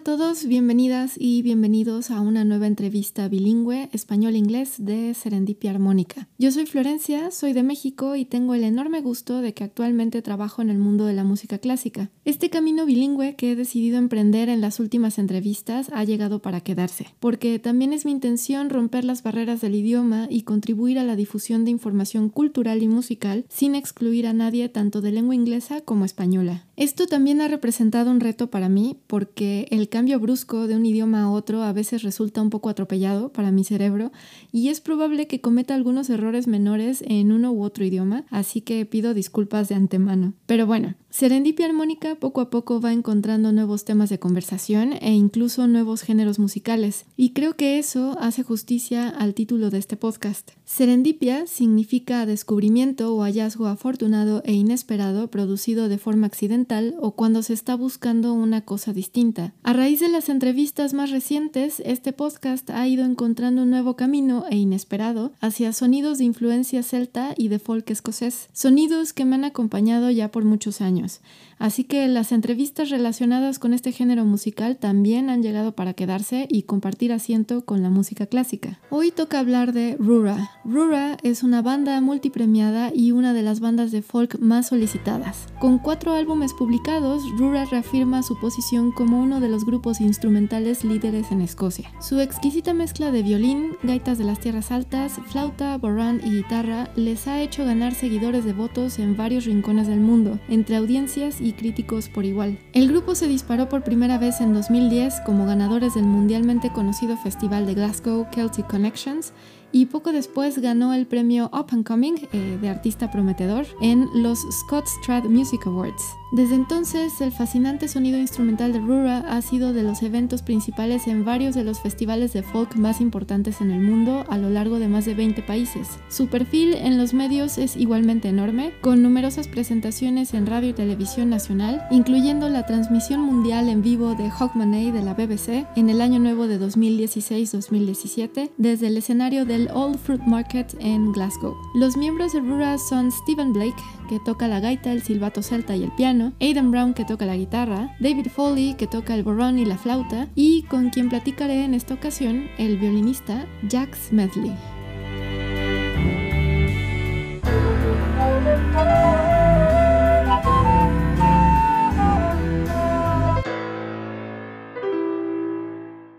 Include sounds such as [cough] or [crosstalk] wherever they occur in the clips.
A todos, bienvenidas y bienvenidos a una nueva entrevista bilingüe español-inglés de Serendipia Armónica. Yo soy Florencia, soy de México y tengo el enorme gusto de que actualmente trabajo en el mundo de la música clásica. Este camino bilingüe que he decidido emprender en las últimas entrevistas ha llegado para quedarse, porque también es mi intención romper las barreras del idioma y contribuir a la difusión de información cultural y musical sin excluir a nadie tanto de lengua inglesa como española. Esto también ha representado un reto para mí porque el cambio brusco de un idioma a otro a veces resulta un poco atropellado para mi cerebro y es probable que cometa algunos errores menores en uno u otro idioma, así que pido disculpas de antemano. Pero bueno, Serendipia Armónica poco a poco va encontrando nuevos temas de conversación e incluso nuevos géneros musicales, y creo que eso hace justicia al título de este podcast. Serendipia significa descubrimiento o hallazgo afortunado e inesperado producido de forma accidental o cuando se está buscando una cosa distinta. A raíz de las entrevistas más recientes, este podcast ha ido encontrando un nuevo camino e inesperado hacia sonidos de influencia celta y de folk escocés, sonidos que me han acompañado ya por muchos años. Así que las entrevistas relacionadas con este género musical también han llegado para quedarse y compartir asiento con la música clásica. Hoy toca hablar de Rura. Rura es una banda multipremiada y una de las bandas de folk más solicitadas. Con cuatro álbumes publicados, Rura reafirma su posición como uno de los grupos instrumentales líderes en Escocia. Su exquisita mezcla de violín, gaitas de las tierras altas, flauta, borrán y guitarra les ha hecho ganar seguidores devotos en varios rincones del mundo, entre audiencias y críticos por igual. El grupo se disparó por primera vez en 2010 como ganadores del mundialmente conocido festival de Glasgow Celtic Connections y poco después ganó el premio Up and Coming eh, de artista prometedor en los Scott Strat Music Awards. Desde entonces, el fascinante sonido instrumental de Rura ha sido de los eventos principales en varios de los festivales de folk más importantes en el mundo a lo largo de más de 20 países. Su perfil en los medios es igualmente enorme, con numerosas presentaciones en radio y televisión nacional, incluyendo la transmisión mundial en vivo de Hogmanay de la BBC en el año nuevo de 2016-2017 desde el escenario del Old Fruit Market en Glasgow. Los miembros de Rura son Stephen Blake, que toca la gaita, el silbato celta y el piano, Aidan Brown que toca la guitarra, David Foley que toca el borrón y la flauta, y con quien platicaré en esta ocasión, el violinista Jack Smedley.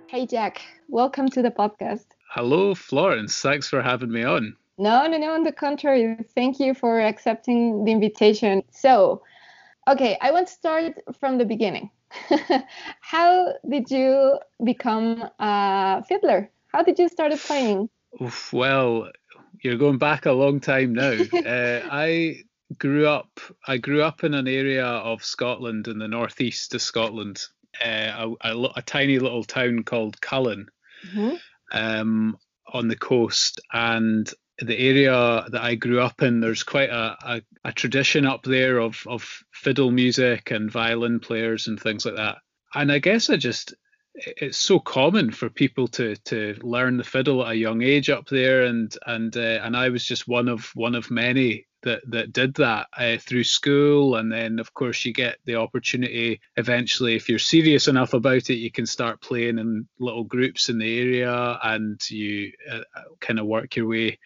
Hey Jack, welcome to the podcast. Hello, Florence. Thanks for having me on. No, no, no, on the contrary. Thank you for accepting the invitation. So, okay, I want to start from the beginning. [laughs] How did you become a fiddler? How did you start playing? Oof, well, you're going back a long time now. [laughs] uh, I grew up. I grew up in an area of Scotland in the northeast of Scotland, uh, a, a, a, tiny little town called Cullen, mm-hmm. um, on the coast, and the area that I grew up in, there's quite a, a, a, tradition up there of, of fiddle music and violin players and things like that. And I guess I just it's so common for people to to learn the fiddle at a young age up there, and and uh, and I was just one of one of many that that did that uh, through school, and then of course you get the opportunity eventually if you're serious enough about it, you can start playing in little groups in the area, and you uh, kind of work your way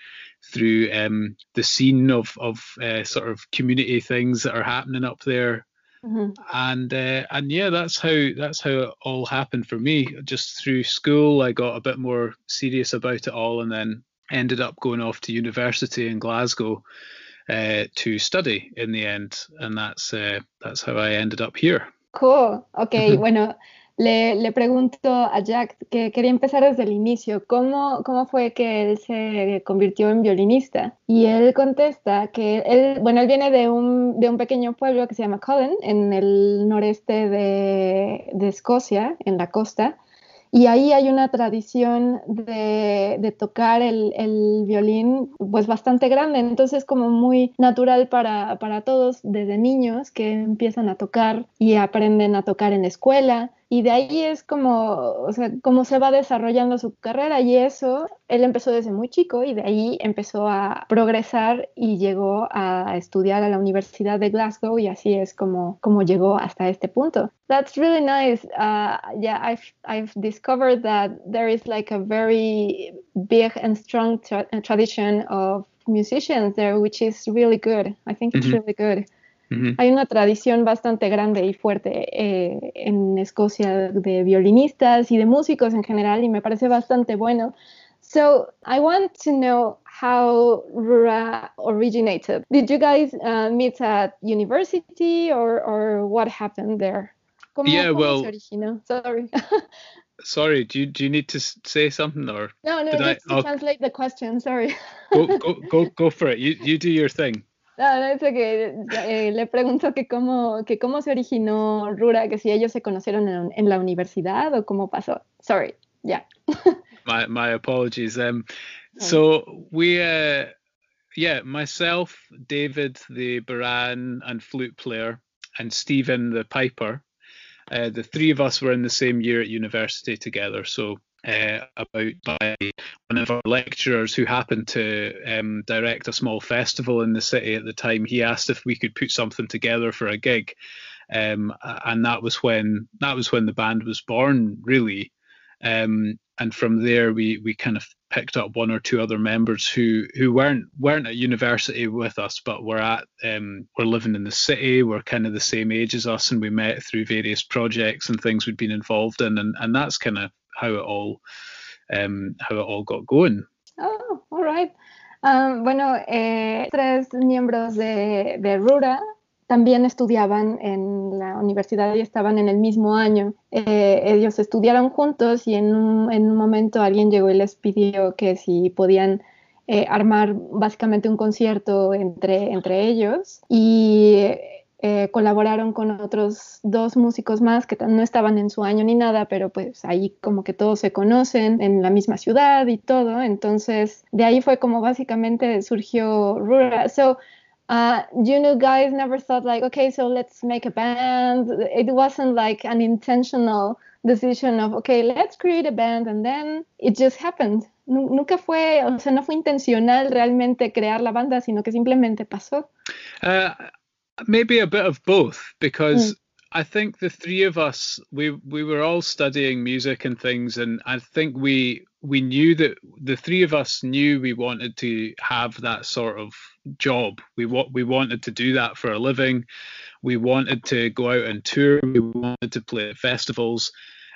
through um, the scene of of uh, sort of community things that are happening up there. Mm-hmm. And uh, and yeah, that's how that's how it all happened for me. Just through school, I got a bit more serious about it all, and then ended up going off to university in Glasgow uh, to study in the end, and that's uh, that's how I ended up here. Cool. Okay. [laughs] bueno, le, le, pregunto a Jack, que quería empezar desde el inicio, ¿cómo, ¿cómo fue que él se convirtió en violinista? Y él contesta que él, bueno, él viene de un, de un pequeño pueblo que se llama Cullen, en el noreste de, de Escocia, en la costa, y ahí hay una tradición de, tocar el, el, violín pues bastante grande, entonces como muy natural para, para todos desde niños que empiezan a tocar y aprenden a tocar en la escuela y de ahí es como, o sea, cómo se va desarrollando su carrera y eso, él empezó desde muy chico y de ahí empezó a progresar y llegó a estudiar a la Universidad de Glasgow y así es como, como llegó hasta este punto. That's really nice. Uh, yeah, I've, I've discovered that there is like a very big and strong tra tradition of musicians there, which is really good. I think it's mm -hmm. really good. Hay una tradición bastante grande y fuerte eh, en Escocia de violinistas y de músicos en general y me parece bastante bueno. So I want to know how Rura originated. Did you guys uh, meet at university or, or what happened there? ¿Cómo, yeah, cómo well. Sorry. [laughs] sorry, do you, do you need to say something or? No, no, just I, to translate the question. Sorry. go, go, [laughs] go, go for it. You, you do your thing. No, eso que eh, le pregunto que cómo, que cómo se originó Rura, que si ellos se conocieron en, en la universidad o cómo pasó. Sorry, yeah. my my apologies. Um, so we, uh, yeah, myself, David, the bodhran and flute player, and Stephen, the piper. Uh, the three of us were in the same year at university together. So uh, about by one of our lecturers who happened to um, direct a small festival in the city at the time. He asked if we could put something together for a gig, um, and that was when that was when the band was born, really. Um, and from there, we we kind of picked up one or two other members who who weren't weren't at university with us, but were at um, were living in the city, were kind of the same age as us, and we met through various projects and things we'd been involved in, and and that's kind of how it all um, how it all got going. Oh, all right. Um, bueno, eh, tres miembros de, de, Rura también estudiaban en la universidad y estaban en el mismo año. Eh, ellos estudiaron juntos y en un, en un, momento alguien llegó y les pidió que si podían eh, armar básicamente un concierto entre, entre ellos. Y eh, colaboraron con otros dos músicos más que no estaban en su año ni nada, pero pues ahí como que todos se conocen en la misma ciudad y todo. Entonces, de ahí fue como básicamente surgió Rura. So, uh, you know, guys never thought like, okay, so let's make a band. It wasn't like an intentional decision of, okay, let's create a band and then it just happened. Nunca fue, o sea, no fue intencional realmente crear la banda, sino que simplemente pasó. Uh, maybe a bit of both because mm. I think the three of us we we were all studying music and things and I think we we knew that the three of us knew we wanted to have that sort of job. We what we wanted to do that for a living. We wanted to go out and tour. We wanted to play at festivals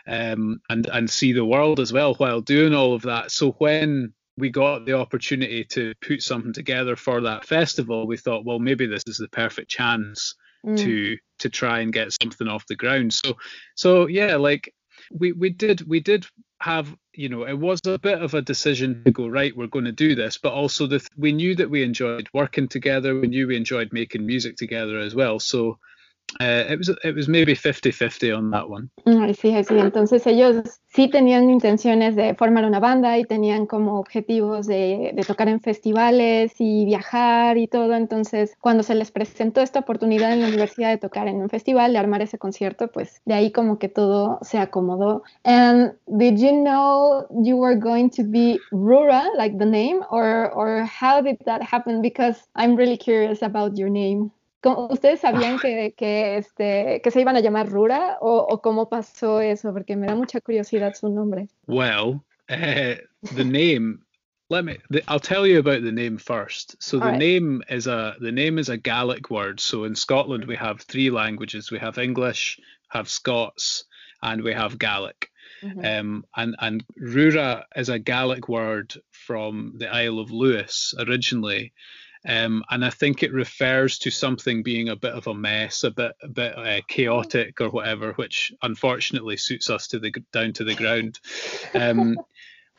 um, and and see the world as well while doing all of that. So when we got the opportunity to put something together for that festival, we thought, well, maybe this is the perfect chance mm. to to try and get something off the ground. So so yeah, like we we did we did have you know it was a bit of a decision to go right we're going to do this but also the we knew that we enjoyed working together we knew we enjoyed making music together as well so It was it was maybe 50-50 on that one. Sí, sí, entonces ellos sí tenían intenciones de formar una banda y tenían como objetivos de, de, tocar en festivales y viajar y todo, entonces cuando se les presentó esta oportunidad en la universidad de tocar en un festival, de armar ese concierto, pues de ahí como que todo se acomodó. And did you know you were going to be Rura, like the name, or, or how did that happen? Because I'm really curious about your name. ¿Ustedes sabían [laughs] que, que, este, que se iban a llamar Rura o, o, cómo pasó eso? Porque me da mucha curiosidad su nombre. Well, uh, the name. Let me. The, I'll tell you about the name first. So the right. name is a the name is a Gaelic word. So in Scotland we have three languages. We have English, have Scots, and we have Gaelic. Mm-hmm. Um, and and Rura is a Gaelic word from the Isle of Lewis originally, Um, and I think it refers to something being a bit of a mess, a bit a bit uh, chaotic or whatever, which unfortunately suits us to the down to the ground. Um,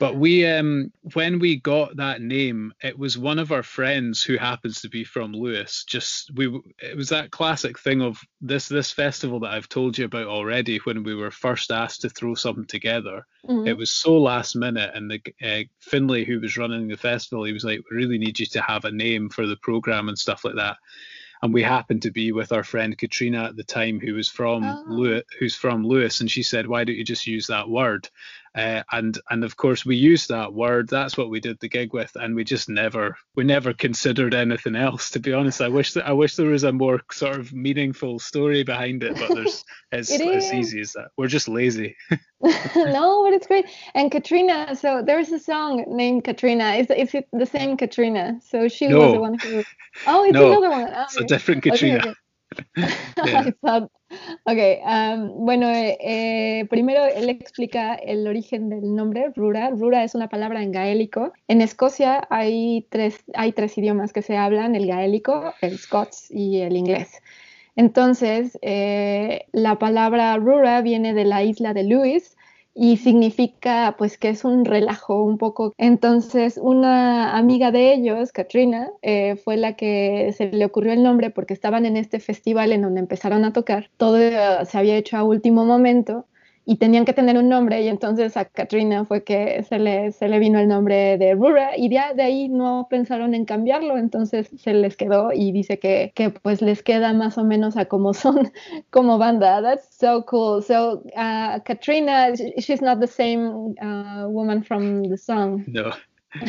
but we, um, when we got that name, it was one of our friends who happens to be from Lewis. Just we, it was that classic thing of this this festival that I've told you about already. When we were first asked to throw something together, mm-hmm. it was so last minute, and the uh, Finlay who was running the festival, he was like, "We really need you to have a name for the program and stuff like that." and we happened to be with our friend Katrina at the time, who was from oh. Lewis, who's from Lewis, and she said, "Why don't you just use that word?" Uh, and and of course we used that word. That's what we did the gig with, and we just never we never considered anything else. To be honest, I wish that I wish there was a more sort of meaningful story behind it, but there's [laughs] it's it as easy as that. We're just lazy. [laughs] no, but it's great. And Katrina, so there's a song named Katrina. Is is it the same Katrina? So she no. was the one who. Oh, it's no, another one. Oh, it's a different Katrina. Okay, okay. [laughs] ok, um, bueno, eh, eh, primero él explica el origen del nombre, Rura. Rura es una palabra en gaélico. En Escocia hay tres, hay tres idiomas que se hablan, el gaélico, el scots y el inglés. Entonces, eh, la palabra Rura viene de la isla de Lewis, y significa pues que es un relajo un poco. Entonces una amiga de ellos, Katrina, eh, fue la que se le ocurrió el nombre porque estaban en este festival en donde empezaron a tocar. Todo se había hecho a último momento y tenían que tener un nombre y entonces a Katrina fue que se le, se le vino el nombre de Rura y de, de ahí no pensaron en cambiarlo, entonces se les quedó y dice que, que pues les queda más o menos a como son [laughs] como banda. That's so cool. So uh, Katrina, she's not the same uh, woman from the song. No. [laughs]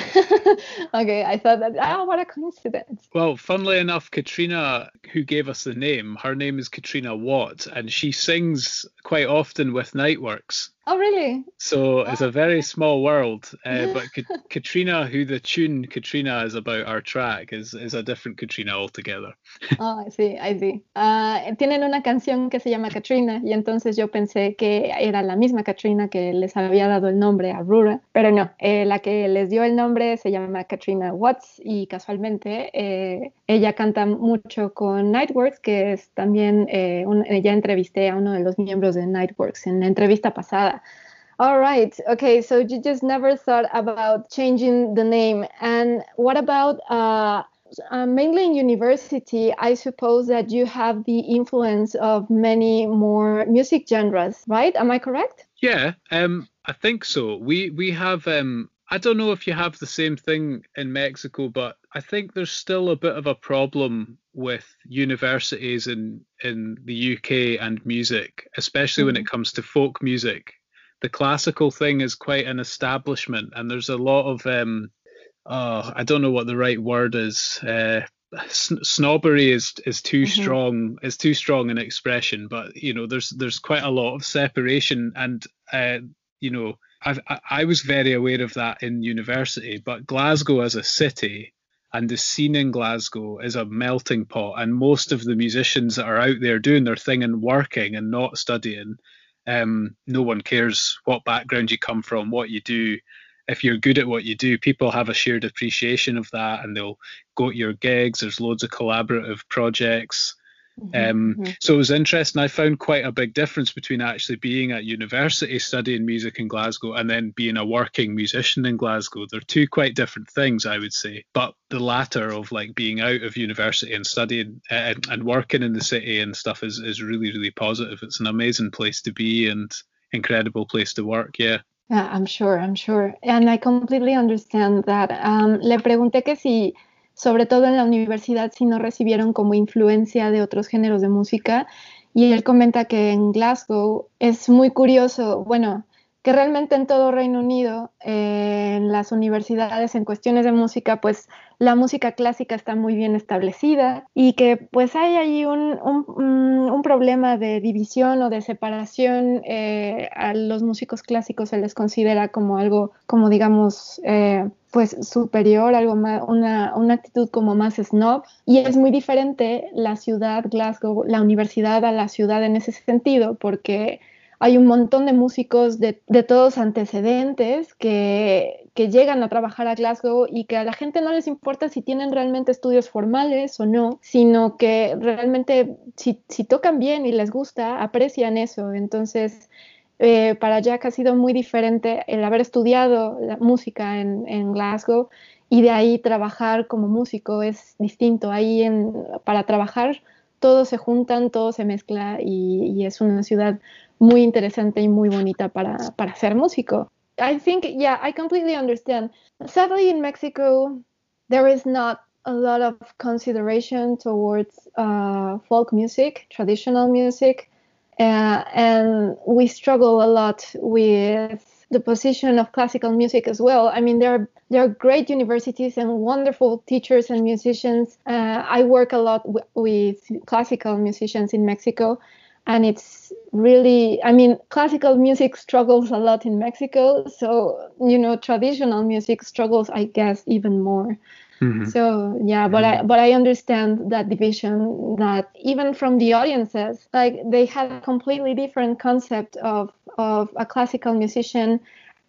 okay, I thought that. Oh, what a coincidence. Well, funnily enough, Katrina, who gave us the name, her name is Katrina Watt, and she sings quite often with Niteworks. Oh, really? So it's a very small world. Uh, but [laughs] Katrina, who the tune Katrina is about our track, is, is a different Katrina altogether. [laughs] oh, sí, I see. Uh, tienen una canción que se llama Katrina y entonces yo pensé que era la misma Katrina que les había dado el nombre a Rura, pero no, eh, la que les dio el nombre se llama Katrina Watts y casualmente eh, ella canta mucho con Nightworks, que es también, eh, un, ya entrevisté a uno de los miembros de Nightworks en la entrevista pasada all right. Okay. So you just never thought about changing the name. And what about uh, uh, mainly in university? I suppose that you have the influence of many more music genres, right? Am I correct? Yeah. Um, I think so. We we have. Um, I don't know if you have the same thing in Mexico, but I think there's still a bit of a problem with universities in in the UK and music, especially mm-hmm. when it comes to folk music the classical thing is quite an establishment, and there's a lot of um, oh, I don't know what the right word is. Uh, snobbery is is too mm-hmm. strong is too strong an expression, but you know there's there's quite a lot of separation, and uh, you know I've, I I was very aware of that in university, but Glasgow as a city and the scene in Glasgow is a melting pot, and most of the musicians that are out there doing their thing and working and not studying um, no one cares what background you come from, what you do. If you're good at what you do, people have a shared appreciation of that and they'll go to your gigs. There's loads of collaborative projects. Mm-hmm, um, mm-hmm. So it was interesting. I found quite a big difference between actually being at university studying music in Glasgow and then being a working musician in Glasgow. They're two quite different things, I would say. But the latter of like being out of university and studying uh, and working in the city and stuff is, is really, really positive. It's an amazing place to be and incredible place to work. Yeah. Yeah, I'm sure, I'm sure. And I completely understand that. Um, le pregunté que si sobre todo en la universidad, si no recibieron como influencia de otros géneros de música. Y él comenta que en Glasgow es muy curioso, bueno, que realmente en todo Reino Unido, eh, en las universidades, en cuestiones de música, pues la música clásica está muy bien establecida y que pues hay ahí un, un, problema de división o de separación. Eh, a los músicos clásicos se les considera como algo, como digamos, eh, pues superior, algo más, una, una, actitud como más snob. Y es muy diferente la ciudad, Glasgow, la universidad a la ciudad en ese sentido, porque hay un montón de músicos de, todos antecedentes que, llegan a trabajar a Glasgow y que a la gente no les importa si tienen realmente estudios formales o no, sino que realmente si, si tocan bien y les gusta, aprecian eso. Entonces, eh, para Jack ha sido muy diferente el haber estudiado la música en, en, Glasgow y de ahí trabajar como músico es distinto. Ahí en, para trabajar todos se juntan, todo se mezcla y, es una ciudad muy interesante y muy bonita para, para ser músico. I think, yeah, I completely understand. Sadly, in Mexico, there is not a lot of consideration towards uh, folk music, traditional music. Uh, and we struggle a lot with the position of classical music as well. I mean, there are there are great universities and wonderful teachers and musicians. Uh, I work a lot w- with classical musicians in Mexico, and it's really i mean classical music struggles a lot in mexico so you know traditional music struggles i guess even more mm-hmm. so yeah but mm-hmm. i but i understand that division that even from the audiences like they had a completely different concept of of a classical musician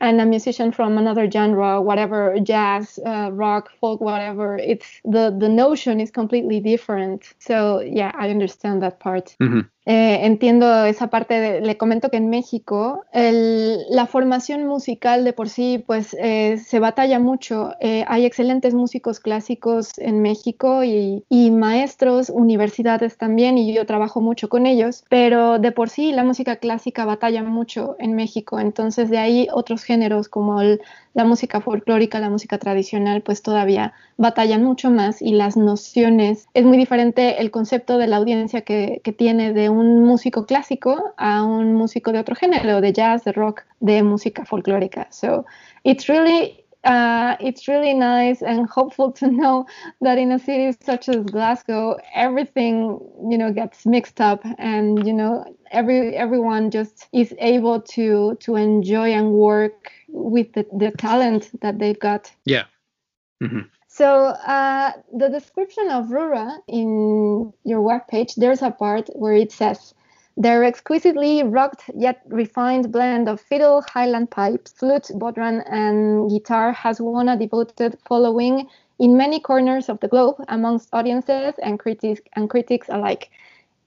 and a musician from another genre, whatever jazz, uh, rock, folk, whatever, it's the the notion is completely different. So yeah, I understand that part. Mm-hmm. Eh, entiendo esa parte, de, le comento que en México el, la formación musical de por sí pues eh, se batalla mucho. Eh, hay excelentes músicos clásicos en México y, y, maestros, universidades también y yo trabajo mucho con ellos, pero de por sí la música clásica batalla mucho en México. Entonces de ahí otros géneros como el, la música folclórica, la música tradicional, pues todavía batallan mucho más y las nociones, es muy diferente el concepto de la audiencia que, que tiene de un músico clásico a un músico de otro género, de jazz, de rock, de música folclórica. So it's really uh, it's really nice and hopeful to know that in a city such as Glasgow, everything you know gets mixed up, and you know every everyone just is able to to enjoy and work with the, the talent that they've got. Yeah. Mm-hmm. So uh, the description of Rura in your webpage, there's a part where it says, their exquisitely rocked yet refined blend of fiddle, highland pipes, flute, bodhran, and guitar has won a devoted following in many corners of the globe amongst audiences and critics, and critics alike.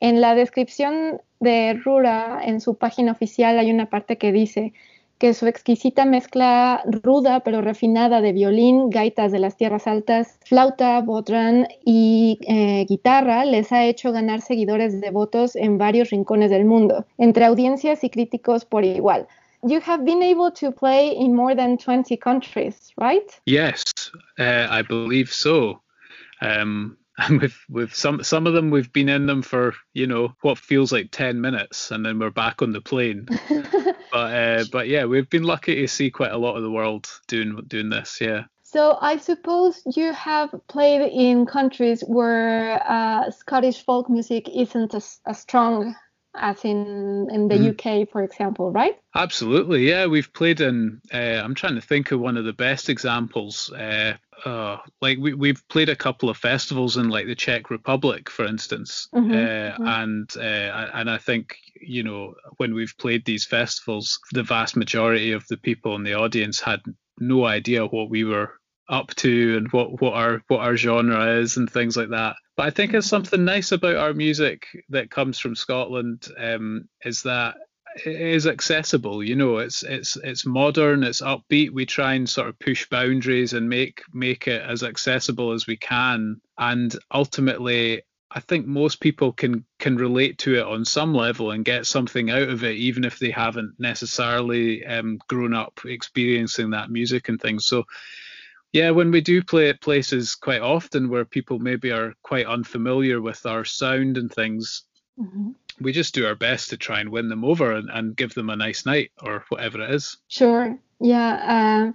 En la descripción de Rura, en su página oficial, hay una parte que dice, que su exquisita mezcla ruda pero refinada de violín, gaitas de las tierras altas, flauta, bodrán y eh, guitarra les ha hecho ganar seguidores devotos en varios rincones del mundo, entre audiencias y críticos por igual. You have been able to play in more than 20 countries, right? Yes, uh, I believe so. Um, [laughs] and with with some some of them we've been in them for you know what feels like 10 minutes and then we're back on the plane [laughs] but uh, but yeah, we've been lucky to see quite a lot of the world doing doing this. Yeah. So I suppose you have played in countries where uh, Scottish folk music isn't as, as strong as in in the mm. UK, for example, right? Absolutely, yeah. We've played in. Uh, I'm trying to think of one of the best examples. Uh, uh, like we we've played a couple of festivals in like the Czech Republic, for instance, mm-hmm, uh, mm-hmm. and uh, and I think you know when we've played these festivals, the vast majority of the people in the audience had no idea what we were up to and what what our what our genre is and things like that. But I think it's something nice about our music that comes from Scotland um, is that it is accessible. You know, it's it's it's modern, it's upbeat. We try and sort of push boundaries and make make it as accessible as we can. And ultimately, I think most people can can relate to it on some level and get something out of it, even if they haven't necessarily um, grown up experiencing that music and things. So yeah, when we do play at places quite often where people maybe are quite unfamiliar with our sound and things, mm-hmm. we just do our best to try and win them over and, and, give them a nice night or whatever it is. Sure. Yeah. Um,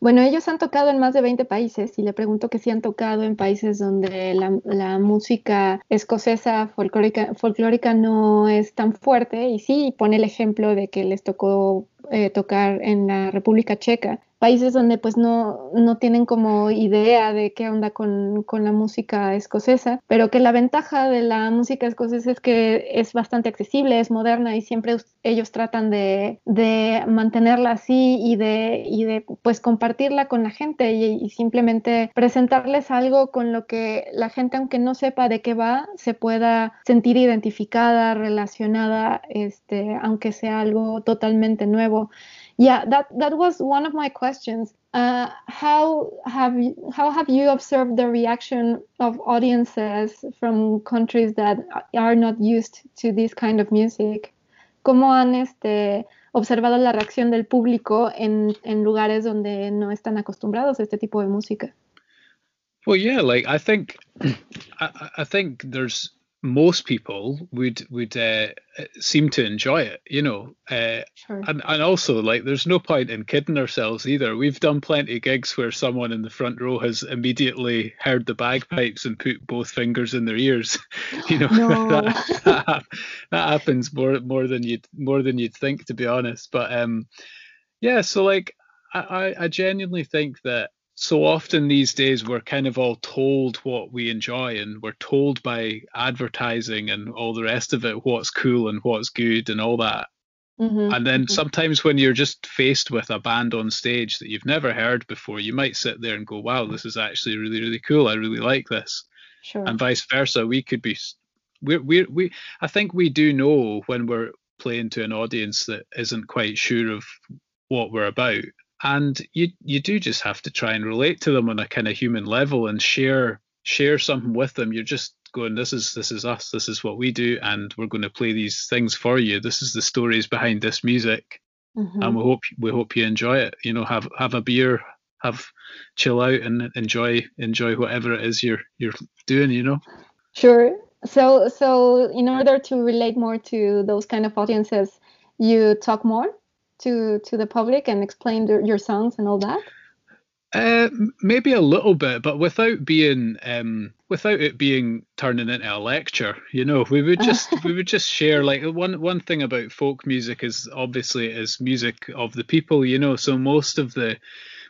bueno, ellos han tocado en más de 20 países y le pregunto que si han tocado en países donde la, la música escocesa folclórica, folclórica no es tan fuerte y sí pone el ejemplo de que les tocó eh, tocar en la República Checa. Países donde pues no, no tienen como idea de qué onda con, con, la música escocesa, pero que la ventaja de la música escocesa es que es bastante accesible, es moderna y siempre ellos tratan de, de mantenerla así y de, y de pues compartirla con la gente y, simplemente presentarles algo con lo que la gente, aunque no sepa de qué va, se pueda sentir identificada, relacionada, este, aunque sea algo totalmente nuevo. Yeah, that that was one of my questions. Uh, how have you, how have you observed the reaction of audiences from countries that are not used to this kind of music? ¿Cómo han este, observado la reacción del público en, en lugares donde no están acostumbrados a este tipo de música? Well, yeah, like I think, [clears throat] I, I think there's most people would would uh, seem to enjoy it, you know. Uh, sure. And and also like there's no point in kidding ourselves either. We've done plenty of gigs where someone in the front row has immediately heard the bagpipes and put both fingers in their ears. [laughs] you know no. [laughs] that, that, that happens more more than you'd more than you'd think to be honest. But um, yeah. So like I I genuinely think that so often these days we're kind of all told what we enjoy and we're told by advertising and all the rest of it what's cool and what's good and all that mm-hmm. and then mm-hmm. sometimes when you're just faced with a band on stage that you've never heard before you might sit there and go wow this is actually really really cool i really like this sure. and vice versa we could be we we we i think we do know when we're playing to an audience that isn't quite sure of what we're about and you you do just have to try and relate to them on a kind of human level and share share something with them. You're just going this is this is us this is what we do and we're going to play these things for you. This is the stories behind this music mm-hmm. and we hope we hope you enjoy it. You know have have a beer have chill out and enjoy enjoy whatever it is you're you're doing you know? Sure. So so in order to relate more to those kind of audiences you talk more to to the public and explain the, your songs and all that? Uh, maybe a little bit, but without being um, without it being turning into a lecture. You know, we would just [laughs] we would just share like one one thing about folk music is obviously is music of the people. You know, so most of the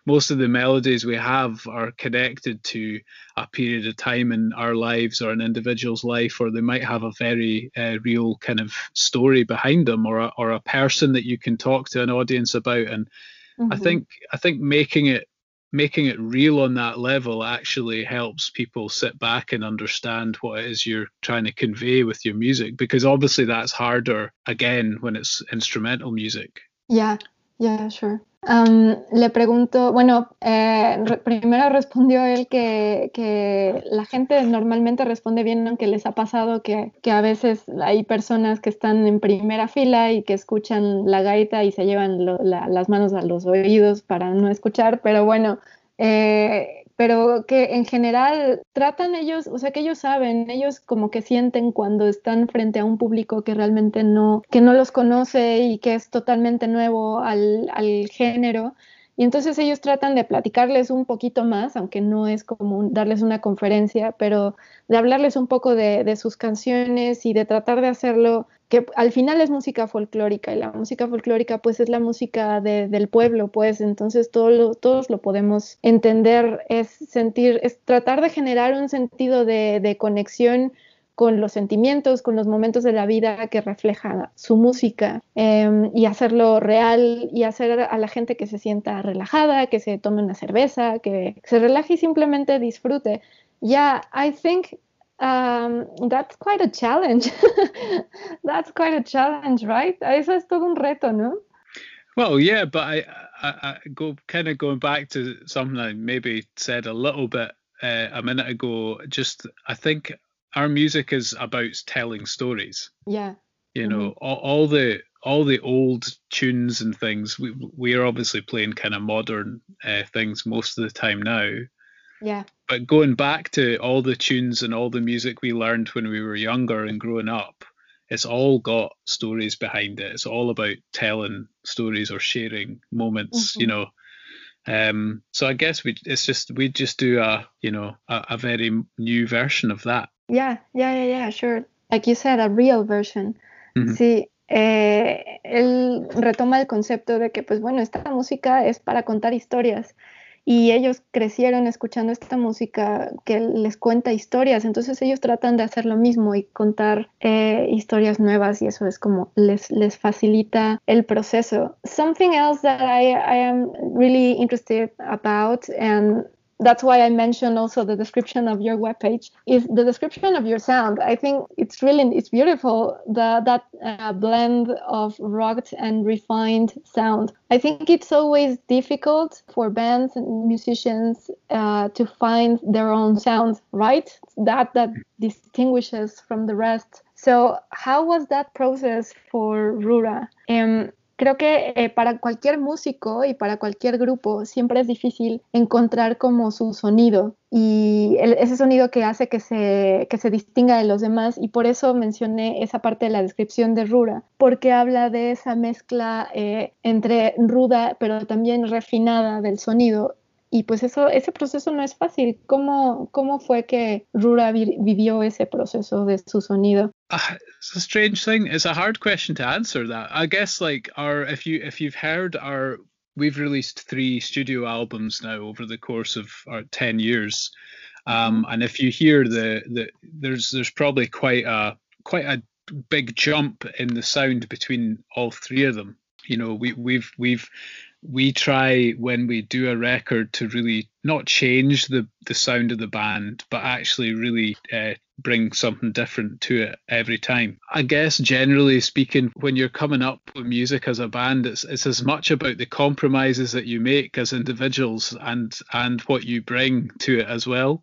most of the melodies we have are connected to a period of time in our lives or an individual's life, or they might have a very uh, real kind of story behind them, or a, or a person that you can talk to an audience about. And mm-hmm. I think I think making it making it real on that level actually helps people sit back and understand what it is you're trying to convey with your music because obviously that's harder again when it's instrumental music yeah yeah sure le pregunto, bueno, eh, primero respondió él que, la gente normalmente responde bien, aunque les ha pasado que, que, a veces hay personas que están en primera fila y que escuchan la gaita y se llevan las manos a los oídos para no escuchar, pero bueno, eh, pero que en general tratan ellos, o sea, que ellos saben, ellos como que sienten cuando están frente a un público que realmente no, que no los conoce y que es totalmente nuevo al, al género y entonces ellos tratan de platicarles un poquito más, aunque no es como darles una conferencia, pero de hablarles un poco de, sus canciones y de tratar de hacerlo, que al final es música folclórica y la música folclórica pues es la música del pueblo, pues. Entonces todo todos lo podemos entender, es sentir, es tratar de generar un sentido de, de conexión con los sentimientos, con los momentos de la vida que refleja su música em, y hacerlo real y hacer a la gente que se sienta relajada, que se tome una cerveza, que se relaje y simplemente disfrute. Yeah, I think um, that's quite a challenge. [laughs] that's quite a challenge, right? Eso es todo un reto, ¿no? Well, yeah, but I, I, I go kind of going back to something I maybe said a little bit uh, a minute ago. Just I think our music is about telling stories. Yeah. You mm-hmm. know, all, all, the all the old tunes and things. We we are obviously playing kind of modern uh, things most of the time now. Yeah. But going back to all the tunes and all the music we learned when we were younger and growing up, it's all got stories behind it. It's all about telling stories or sharing moments. Mm-hmm. You know. Um, so I guess we it's just we just do a you know a, a very new version of that. Yeah, yeah, yeah, yeah, sure. Like you said, a real version. Mm-hmm. Sí, eh, él retoma el concepto de que, pues bueno, esta música es para contar historias y ellos crecieron escuchando esta música que les cuenta historias, entonces ellos tratan de hacer lo mismo y contar eh, historias nuevas y eso es como les, les facilita el proceso. Something else that I, I am really interested about and that's why I mentioned also the description of your webpage is the description of your sound. I think it's really it's beautiful the that uh, blend of rocked and refined sound. I think it's always difficult for bands and musicians uh, to find their own sound, right? That that distinguishes from the rest. So how was that process for Rura? Um, creo que eh, para cualquier músico y para cualquier grupo siempre es difícil encontrar como su sonido y ese sonido que hace que se, que se distinga de los demás. Y por eso mencioné esa parte de la descripción de Rura, porque habla de esa mezcla eh, entre ruda pero también refinada del sonido y pues eso, ese proceso no es fácil. ¿Cómo, cómo fue que Rura vi vivió ese proceso de su sonido? Uh, it's a strange thing. It's a hard question to answer. That I guess, like, our if you if you've heard our, we've released three studio albums now over the course of our ten years, um, and if you hear the the there's there's probably quite a quite a big jump in the sound between all three of them. You know, we we've we've we try when we do a record to really not change the the sound of the band, but actually really uh, bring something different to it every time. I guess generally speaking, when you're coming up with music as a band, it's it's as much about the compromises that you make as individuals and and what you bring to it as well.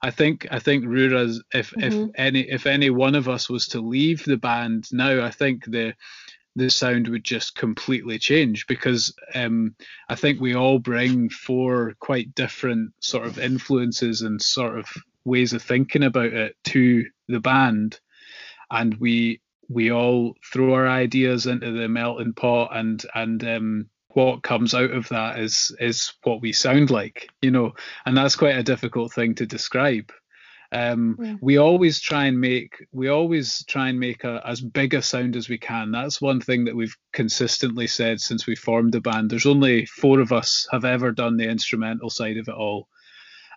I think I think Rura's if mm-hmm. if any if any one of us was to leave the band now, I think the the sound would just completely change because um, I think we all bring four quite different sort of influences and sort of ways of thinking about it to the band, and we we all throw our ideas into the melting pot and and um, what comes out of that is is what we sound like you know? And that's quite a difficult thing to describe um, yeah. We always try and make we always try and make a, as big a sound as we can. That's one thing that we've consistently said since we formed the band. There's only four of us have ever done the instrumental side of it all,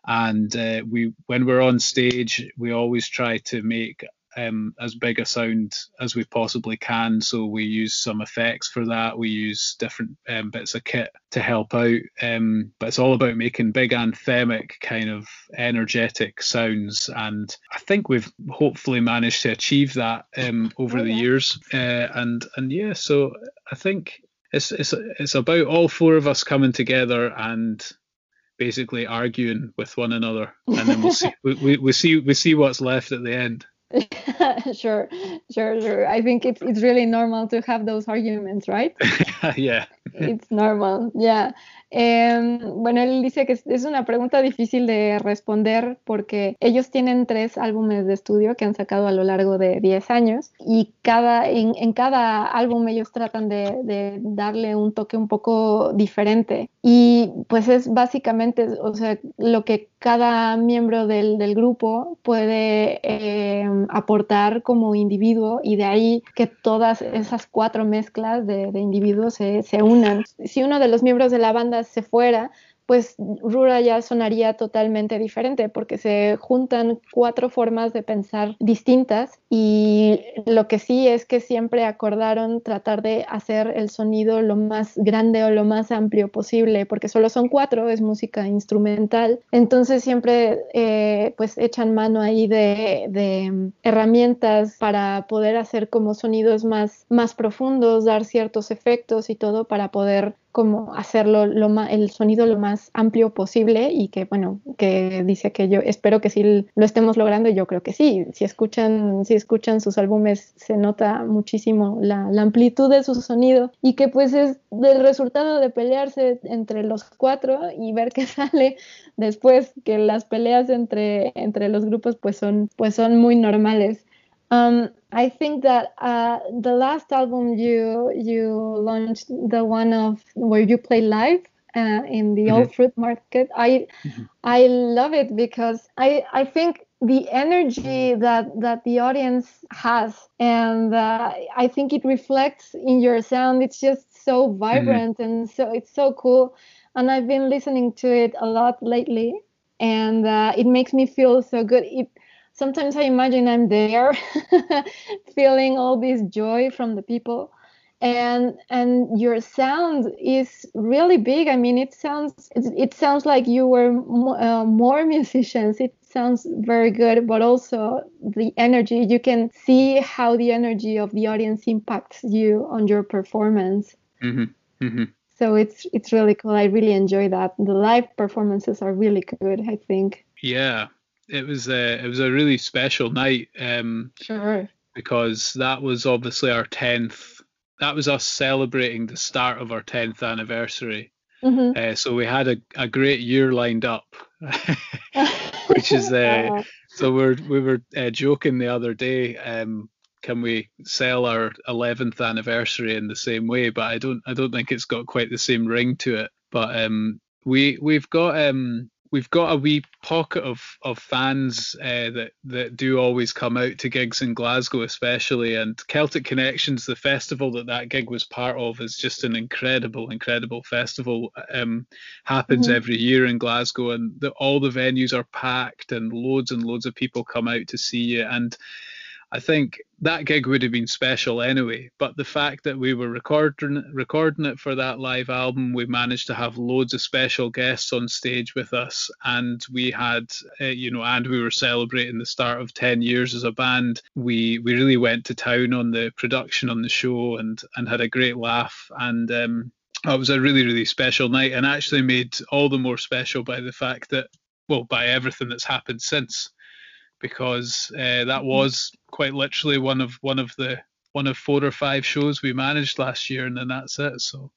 and uh, we when we're on stage we always try to make um, as big a sound as we possibly can. So we use some effects for that. We use different um, bits of kit to help out. Um, but it's all about making big anthemic kind of energetic sounds. And I think we've hopefully managed to achieve that um, over oh, the years. Uh, and and yeah, so I think it's it's it's about all four of us coming together and basically arguing with one another and then we'll see [laughs] we, we, we see we see what's left at the end [laughs] sure, sure, sure. I think it's it's really normal to have those arguments, right? [laughs] [laughs] yeah. It's normal. Yeah. Eh, bueno, él dice que es una pregunta difícil de responder porque ellos tienen tres álbumes de estudio que han sacado a lo largo de 10 años y cada, en, en cada álbum ellos tratan de, de, darle un toque un poco diferente. Y pues es básicamente, o sea, lo que cada miembro del, del grupo puede eh, aportar como individuo y de ahí que todas esas cuatro mezclas de, de individuos se, se unan. Si uno de los miembros de la banda se fuera, pues Rura ya sonaría totalmente diferente porque se juntan cuatro formas de pensar distintas y lo que sí es que siempre acordaron tratar de hacer el sonido lo más grande o lo más amplio posible porque solo son cuatro, es música instrumental, entonces siempre eh, pues echan mano ahí de, de, herramientas para poder hacer como sonidos más, más profundos, dar ciertos efectos y todo para poder como hacerlo lo el sonido lo más amplio posible y que bueno que dice que yo espero que sí lo estemos logrando y yo creo que sí. Si escuchan si escuchan sus álbumes se nota muchísimo la, la amplitud de su sonido y que pues es del resultado de pelearse entre los cuatro y ver qué [laughs] sale después que las peleas entre entre los grupos pues son pues son muy normales Um, I think that uh, the last album you you launched, the one of where you play live uh, in the mm-hmm. Old Fruit Market, I mm-hmm. I love it because I I think the energy that that the audience has and uh, i think it reflects in your sound it's just so mm-hmm. vibrant mm-hmm. and so it's so cool and i've been listening to it a lot lately and uh, it makes me feel so good it sometimes i imagine i'm there [laughs] feeling all this joy from the people. And and your sound is really big. I mean it sounds it, it sounds like you were uh, more [laughs] musicians. It sounds very good but also the energy you can see how the energy of the audience impacts you on your performance. Mm-hmm. Mm-hmm. so it's it's really cool. I really enjoy that. The live performances are really good i think. Yeah it was a it was a really special night um sure because that was obviously our 10th that was us celebrating the start of our 10th anniversary. Mm-hmm. Uh, so we had a, a great year lined up, [laughs] which is uh, [laughs] so we're we were uh, joking the other day. Um, can we sell our 11th anniversary in the same way? But I don't I don't think it's got quite the same ring to it. But um, we we've got um, we've got a wee pocket of of fans uh, that that do always come out to gigs in Glasgow, especially. And Celtic Connections, the festival that that gig was part of, is just an incredible, incredible festival. Um, happens mm-hmm. every year in Glasgow, and the, all the venues are packed, and loads and loads of people come out to see you. And I think that gig would have been special anyway. But the fact that we were recording recording it for that live album, we managed to have loads of special guests on stage with us, and we had, uh, you know, and we were celebrating the start of ten years as a band. We we really went to town on the production on the show and and had a great laugh and. Um, it was a really, really special night, and actually made all the more special by the fact that, well, by everything that's happened since because uh, that mm-hmm. was quite literally one of one of the one of four or five shows we managed last year, and then that's it. So,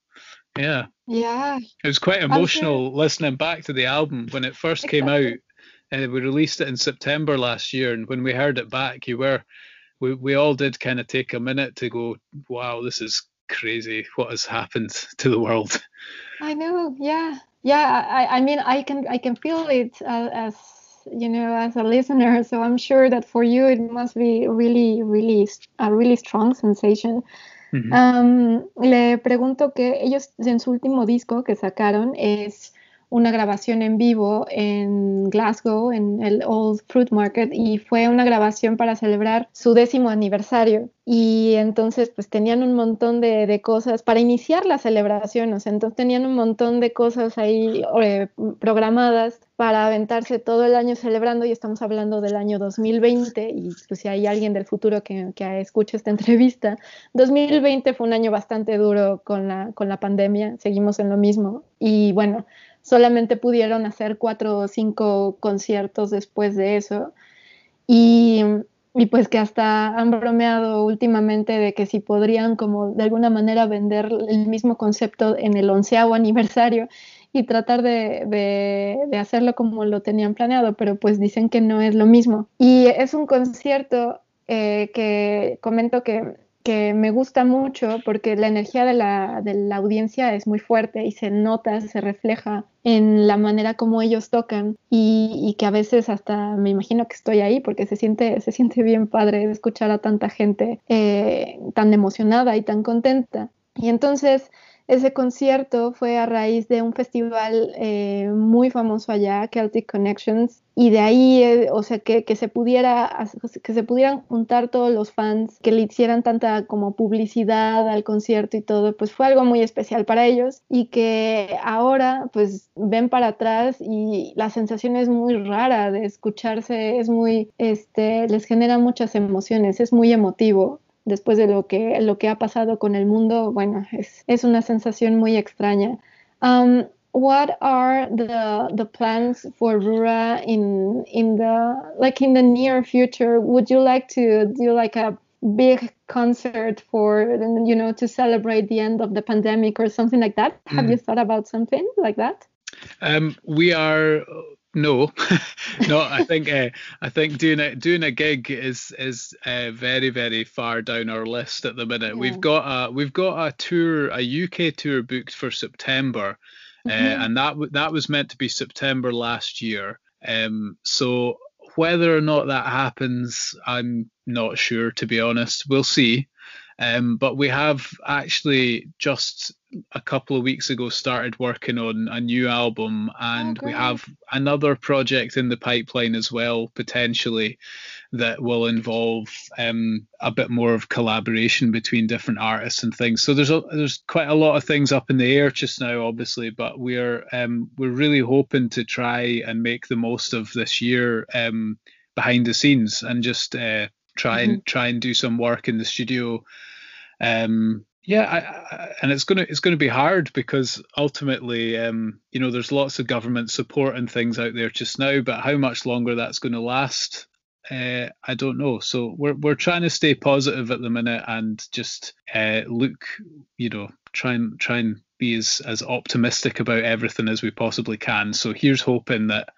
yeah, yeah, it was quite emotional sure. listening back to the album when it first came out. [laughs] And we released it in September last year, and when we heard it back, you were, we we all did kind of take a minute to go, wow, this is crazy. What has happened [laughs] to the world? I know, yeah, yeah. I I mean, I can I can feel it uh, as you know, as a listener. [laughs] So I'm sure that for you it must be really, really a really strong sensation. um, le pregunto que ellos en su último disco que sacaron es una grabación en vivo en Glasgow, en el Old Fruit Market, y fue una grabación para celebrar su décimo aniversario. Y entonces, pues tenían un montón de, cosas para iniciar la celebración, o sea, entonces tenían un montón de cosas ahí eh, programadas para aventarse todo el año celebrando, y estamos hablando del año 2020, y pues si hay alguien del futuro que, que escuche esta [laughs] entrevista, 2020 fue un año bastante duro con la, con la pandemia, seguimos en lo mismo, y bueno, solamente pudieron hacer cuatro o cinco conciertos después de eso. Y, pues que hasta han bromeado últimamente de que si podrían como de alguna manera vender el mismo concepto en el onceavo aniversario y tratar de, hacerlo como lo tenían planeado, pero pues dicen que no es lo mismo. Y es un concierto eh, que comento que que me gusta mucho porque la energía de la, de la, audiencia es muy fuerte y se nota, se refleja en la manera como ellos tocan y, que a veces hasta me imagino que estoy ahí porque se siente, se siente bien padre escuchar a tanta gente eh, tan emocionada y tan contenta. Y entonces ese concierto fue a raíz de un festival eh, muy famoso allá, Celtic Connections, y de ahí, eh, o sea, que, se pudiera, que se pudieran juntar todos los fans, que le hicieran tanta como publicidad al concierto y todo, pues fue algo muy especial para ellos y que ahora pues ven para atrás y la sensación es muy rara de escucharse, es muy, este, les genera muchas emociones, es muy emotivo después de lo que, lo que ha pasado con el mundo, bueno, es, es una sensación muy extraña. Um, what are the the plans for Rura in in the like in the near future? Would you like to do like a big concert for you know to celebrate the end of the pandemic or something like that? Mm. Have you thought about something like that? Um, we are no, [laughs] no. I think uh, I think doing a doing a gig is is uh, very very far down our list at the minute. Yeah. We've got a we've got a tour, a UK tour booked for September, uh, mm-hmm. uh, and that that was meant to be September last year. Um, so whether or not that happens, I'm not sure, to be honest. We'll see. Um, but we have actually just a couple of weeks ago started working on a new album, and oh, we have another project in the pipeline as well, potentially, that will involve um, a bit more of collaboration between different artists and things. So there's a, there's quite a lot of things up in the air just now, obviously, but we're um, we're really hoping to try and make the most of this year um, behind the scenes and just uh, try mm-hmm. and try and do some work in the studio. Um, yeah, I, I, and it's gonna it's gonna be hard because ultimately, um, you know, there's lots of government support and things out there just now, but how much longer that's going to last, uh, I don't know. So we're we're trying to stay positive at the minute and just uh, look, you know, try and try and be as as optimistic about everything as we possibly can. So here's hoping that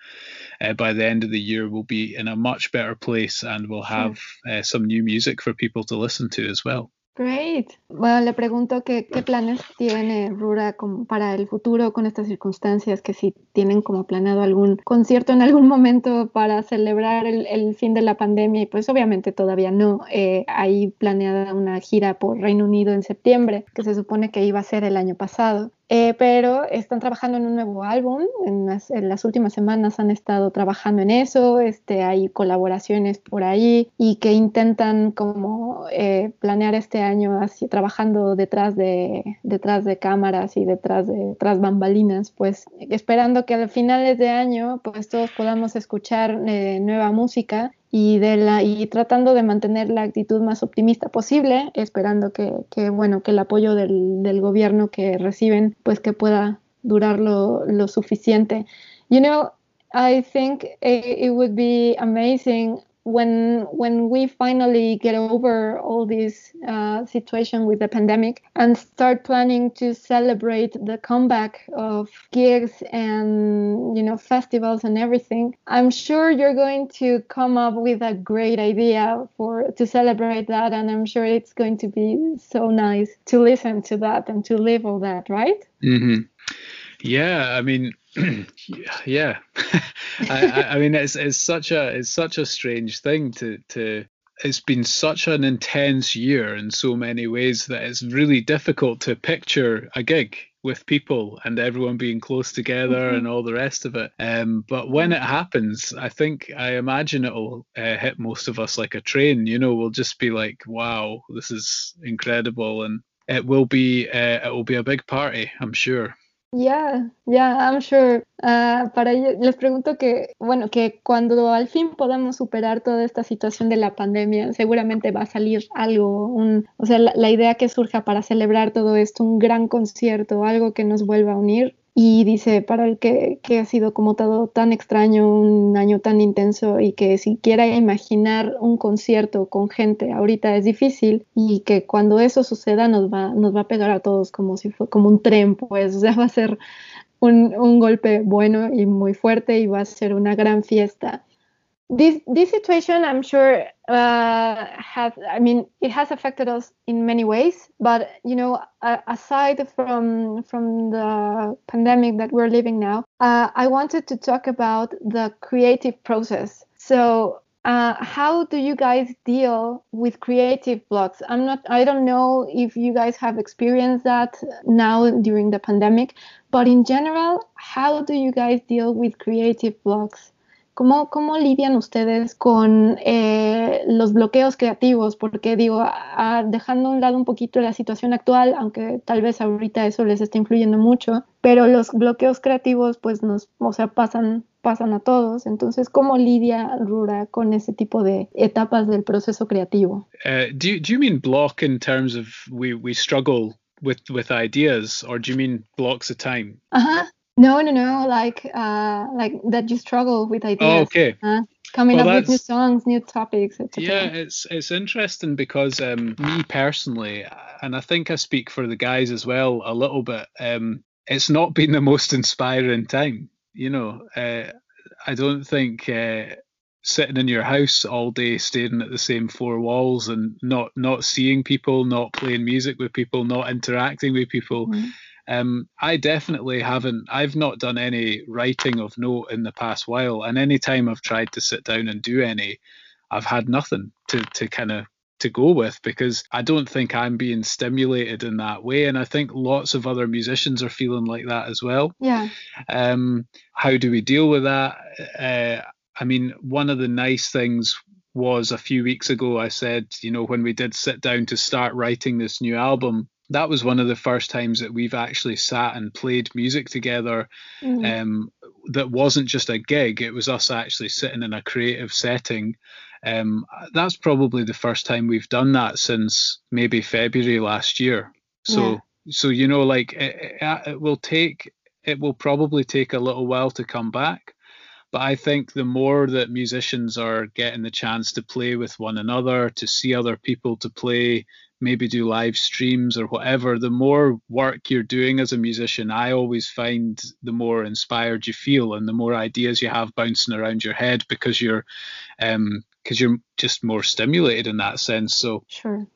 uh, by the end of the year we'll be in a much better place and we'll have uh, some new music for people to listen to as well. Great. Bueno, le pregunto qué planes tiene Rura como para el futuro con estas circunstancias, que si tienen como planeado algún concierto en algún momento para celebrar el, fin de la pandemia, y pues obviamente todavía no. Eh, hay planeada una gira por Reino Unido en septiembre, que se supone que iba a ser el año pasado. Eh, pero están trabajando en un nuevo álbum. En las, últimas semanas han estado trabajando en eso. Este, hay colaboraciones por ahí y que intentan como eh, planear este año así trabajando detrás de detrás de cámaras y detrás de tras bambalinas, pues esperando que a finales de año pues todos podamos escuchar eh, nueva música y, de la, y tratando de mantener la actitud más optimista posible, esperando que, que bueno, que el apoyo del, del, gobierno que reciben, pues que pueda durar lo, lo suficiente. You know, I think it would be amazing when when we finally get over all this uh, situation with the pandemic and start planning to celebrate the comeback of gigs and you know festivals and everything i'm sure you're going to come up with a great idea for to celebrate that and i'm sure it's going to be so nice to listen to that and to live all that right mm-hmm. yeah i mean yeah, [laughs] I, I, mean it's it's such a it's such a strange thing to to. It's been such an intense year in so many ways that it's really difficult to picture a gig with people and everyone being close together mm-hmm. and all the rest of it. Um, but when it happens, I think I imagine it'll uh, hit most of us like a train. You know, we'll just be like, "Wow, this is incredible," and it will be uh, it will be a big party, I'm sure. Yeah, yeah, I'm sure. Uh, para les pregunto que, bueno, que cuando al fin podamos superar toda esta situación de la pandemia, seguramente va a salir algo, un, o sea, la, la idea que surja para celebrar todo esto, un gran concierto, algo que nos vuelva a unir, y dice, para el que, que, ha sido como todo tan extraño, un año tan intenso y que si quiera imaginar un concierto con gente ahorita es difícil y que cuando eso suceda nos va, nos va a pegar a todos como si fue como un tren, pues, o sea, va a ser un, un golpe bueno y muy fuerte y va a ser una gran fiesta. This this situation i'm sure uh, has i mean it has affected us in many ways but you know uh, aside from from the pandemic that we're living now uh, i wanted to talk about the creative process. So uh, how do you guys deal with creative blocks? I'm not i don't know if you guys have experienced that now during the pandemic but in general how do you guys deal with creative blocks ¿Cómo, cómo lidian ustedes con eh, los bloqueos creativos? Porque digo, dejando a un lado un poquito la situación actual, aunque tal vez ahorita eso les está influyendo mucho, pero los bloqueos creativos pues nos, o sea, pasan pasan a todos. Entonces, ¿cómo lidia Rura con ese tipo de etapas del proceso creativo? Uh, do, you, do you mean block in terms of we, we struggle with, with ideas, or do you mean blocks of time? Ajá. No, no, no. Like, uh, like that you struggle with ideas. Oh, okay. Uh, coming well, up with new songs, new topics. Etc. Yeah, it's it's interesting because um, me personally, and I think I speak for the guys as well a little bit. Um, it's not been the most inspiring time. You know, uh, I don't think uh, sitting in your house all day, staring at the same four walls, and not not seeing people, not playing music with people, not interacting with people. Mm-hmm Um, I definitely haven't. I've not done any writing of note in the past while, and any time I've tried to sit down and do any, I've had nothing to to kind of to go with because I don't think I'm being stimulated in that way. And I think lots of other musicians are feeling like that as well. Yeah. Um, how do we deal with that? Uh, I mean, one of the nice things was a few weeks ago, I said, you know, when we did sit down to start writing this new album, that was one of the first times that we've actually sat and played music together mm-hmm. um, that wasn't just a gig, it was us actually sitting in a creative setting. Um, that's probably the first time we've done that since maybe February last year. So, yeah. so you know, like it, it, it will take, it will probably take a little while to come back but I think the more that musicians are getting the chance to play with one another, to see other people to play, maybe do live streams or whatever, the more work you're doing as a musician, I always find the more inspired you feel and the more ideas you have bouncing around your head because you're um because you're just more stimulated in that sense. So sure.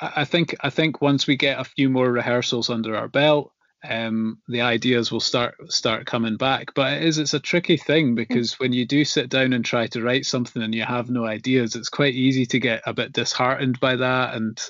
I think I think once we get a few more rehearsals under our belt, um, the ideas will start start coming back. But it is it's a tricky thing because when you do sit down and try to write something and you have no ideas, it's quite easy to get a bit disheartened by that and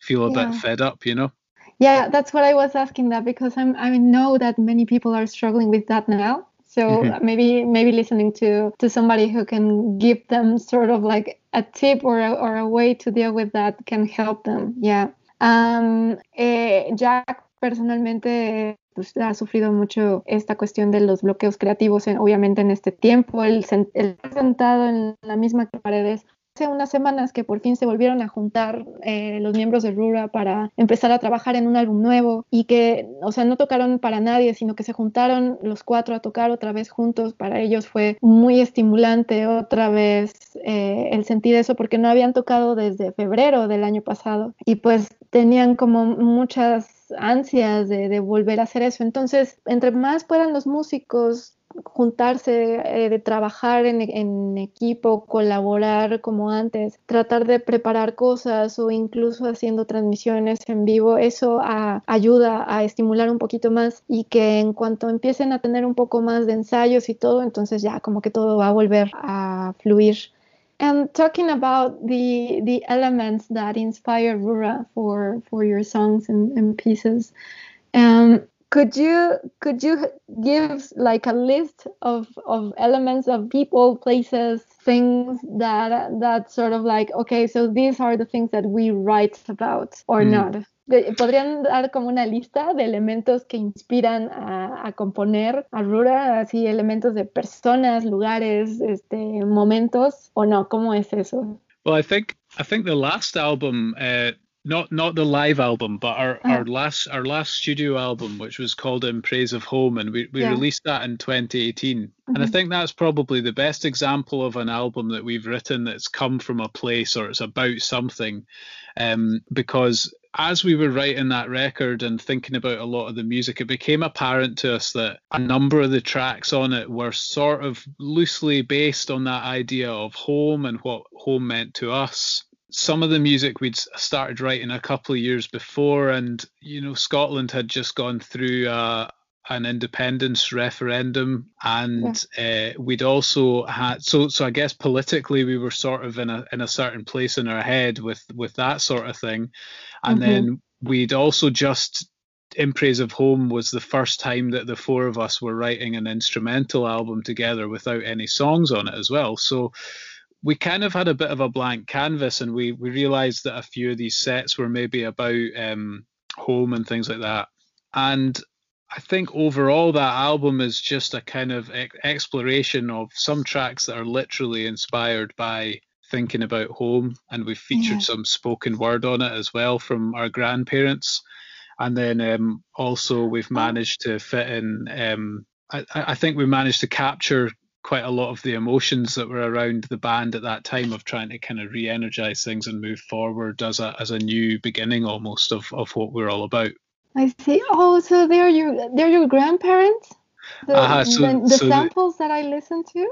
feel a yeah. bit fed up, you know. Yeah, that's what I was asking that because I'm I know that many people are struggling with that now. So mm-hmm. maybe maybe listening to to somebody who can give them sort of like a tip or a, or a way to deal with that can help them. Yeah. Um, eh, Jack personalmente pues, ha sufrido mucho esta cuestión de los bloqueos creativos, obviamente en este tiempo, el, el sentado en la misma paredes hace unas semanas que por fin se volvieron a juntar eh, los miembros de Rura para empezar a trabajar en un álbum nuevo y que, o sea, no tocaron para nadie, sino que se juntaron los cuatro a tocar otra vez juntos. Para ellos fue muy estimulante otra vez eh, el sentir eso porque no habían tocado desde febrero del año pasado y pues tenían como muchas ansias de, volver a hacer eso. Entonces, entre más puedan los músicos juntarse, eh, de trabajar en, equipo, colaborar como antes, tratar de preparar cosas o incluso haciendo transmisiones en vivo, eso ayuda a estimular un poquito más y que en cuanto empiecen a tener un poco más de ensayos y todo, entonces ya como que todo va a volver a fluir. And talking about the the elements that inspire Rura for for your songs and, and pieces, um, could you could you give like a list of of elements of people places things that that sort of like okay so these are the things that we write about or mm. not podrían dar como una lista de elementos que inspiran a, componer a Rura, así elementos de personas, lugares, este, momentos, o no? ¿Cómo es eso? Well, I think I think the last album uh, not not the live album, but our, uh-huh. our last our last studio album, which was called In Praise of Home, and we, we yeah. released that in 2018. Mm-hmm. And I mm-hmm. think that's probably the best example of an album that we've written that's come from a place or it's about something. Um, because as we were writing that record and thinking about a lot of the music, it became apparent to us that a number of the tracks on it were sort of loosely based on that idea of home and what home meant to us some of the music we'd started writing a couple of years before, and you know Scotland had just gone through uh, an independence referendum, and yeah. uh, we'd also had so so I guess politically we were sort of in a in a certain place in our head with with that sort of thing, and mm-hmm. then we'd also just in praise of home was the first time that the four of us were writing an instrumental album together without any songs on it as well so we kind of had a bit of a blank canvas and we we realized that a few of these sets were maybe about um, home and things like that and i think overall that album is just a kind of ex- exploration of some tracks that are literally inspired by thinking about home and we've featured yeah. some spoken word on it as well from our grandparents and then um, also we've oh. managed to fit in um, I, I think we managed to capture quite a lot of the emotions that were around the band at that time of trying to kind of re-energize things and move forward as a as a new beginning almost of, of what we're all about. I see. Oh, so they're your they're your grandparents. The, uh, so, the, the so samples the, that I listened to.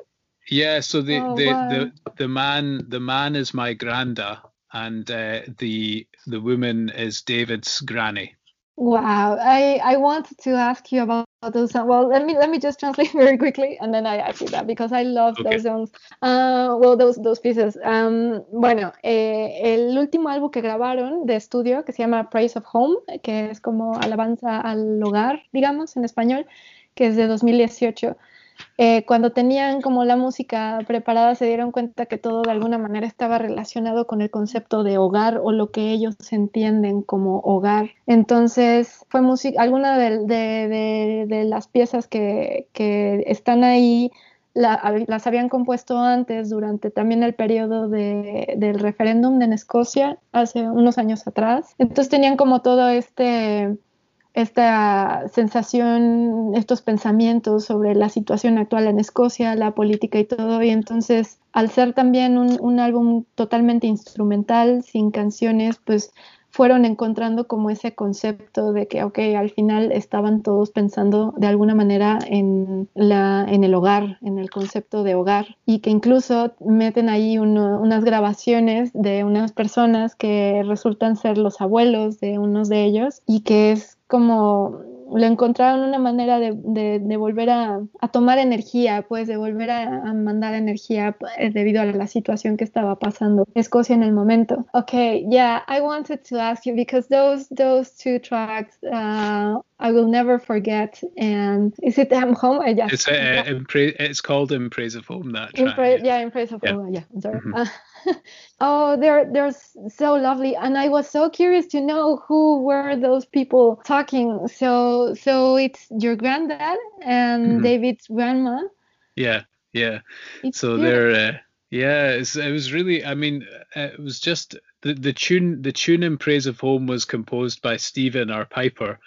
Yeah. So the oh, the, wow. the the man the man is my granda, and uh, the the woman is David's granny. Wow, I, I wanted to ask you about those. Well, let me let me just translate [laughs] very quickly, and then I ask you that because I love Okay. those songs. Uh, well, those those pieces. Um, bueno, eh, el último álbum que grabaron de estudio que se llama Praise of Home, que es como alabanza al hogar, digamos en español, que es de 2018. Eh, cuando tenían como la música preparada se dieron cuenta que todo de alguna manera estaba relacionado con el concepto de hogar o lo que ellos entienden como hogar. Entonces fue música, alguna de, de- de- las piezas que, que están ahí la- las habían compuesto antes durante también el periodo de- del referéndum en Escocia hace unos años atrás. Entonces tenían como todo este esta sensación, estos pensamientos sobre la situación actual en Escocia, la política y todo. Y entonces, al ser también un, un álbum totalmente instrumental, sin canciones, pues fueron encontrando como ese concepto de que, ok, al final estaban todos pensando de alguna manera en, la, en el hogar, en el concepto de hogar, y que incluso meten ahí uno- unas grabaciones de unas personas que resultan ser los abuelos de unos de ellos, y que es como le encontraron una manera de, de- volver a, a tomar energía, pues de volver a, mandar energía eh, debido a la situación que estaba pasando Escocia en el momento. Okay, yeah, I wanted to ask you because those those two tracks uh, I will never forget. And is it I'm home? I just It's uh, in pra- it's called in praise of home that track. pra- yeah. yeah, in praise of Yeah. oh, yeah, I'm sorry. Mhm. Uh, [laughs] oh, they're they're so lovely, and I was so curious to know who were those people talking. So so it's your granddad and Mhm. David's grandma. Yeah, yeah. It's so beautiful. they're uh, yeah it's, it was really i mean uh, it was just the, the tune the tune in praise of home was composed by steven our piper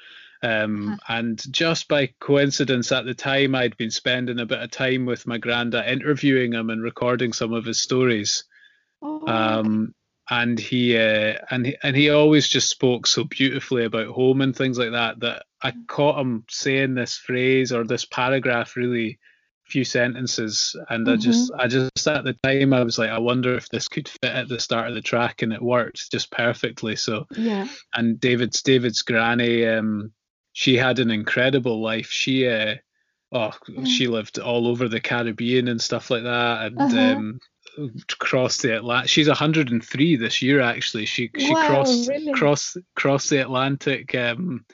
um, and just by coincidence at the time i'd been spending a bit of time with my granda interviewing him and recording some of his stories. Oh, um, and he uh, and he, and he always just spoke so beautifully about home and things like that that I caught him saying this phrase or this paragraph really few sentences. And I just I just at the time I was like I wonder if this could fit at the start of the track and it worked just perfectly. So yeah. and David's David's granny um she had an incredible life. She uh oh she lived all over the Caribbean and stuff like that and Uh-huh. um crossed the Atlantic she's 103 this year actually. She she Wow, crossed really? crossed crossed the Atlantic um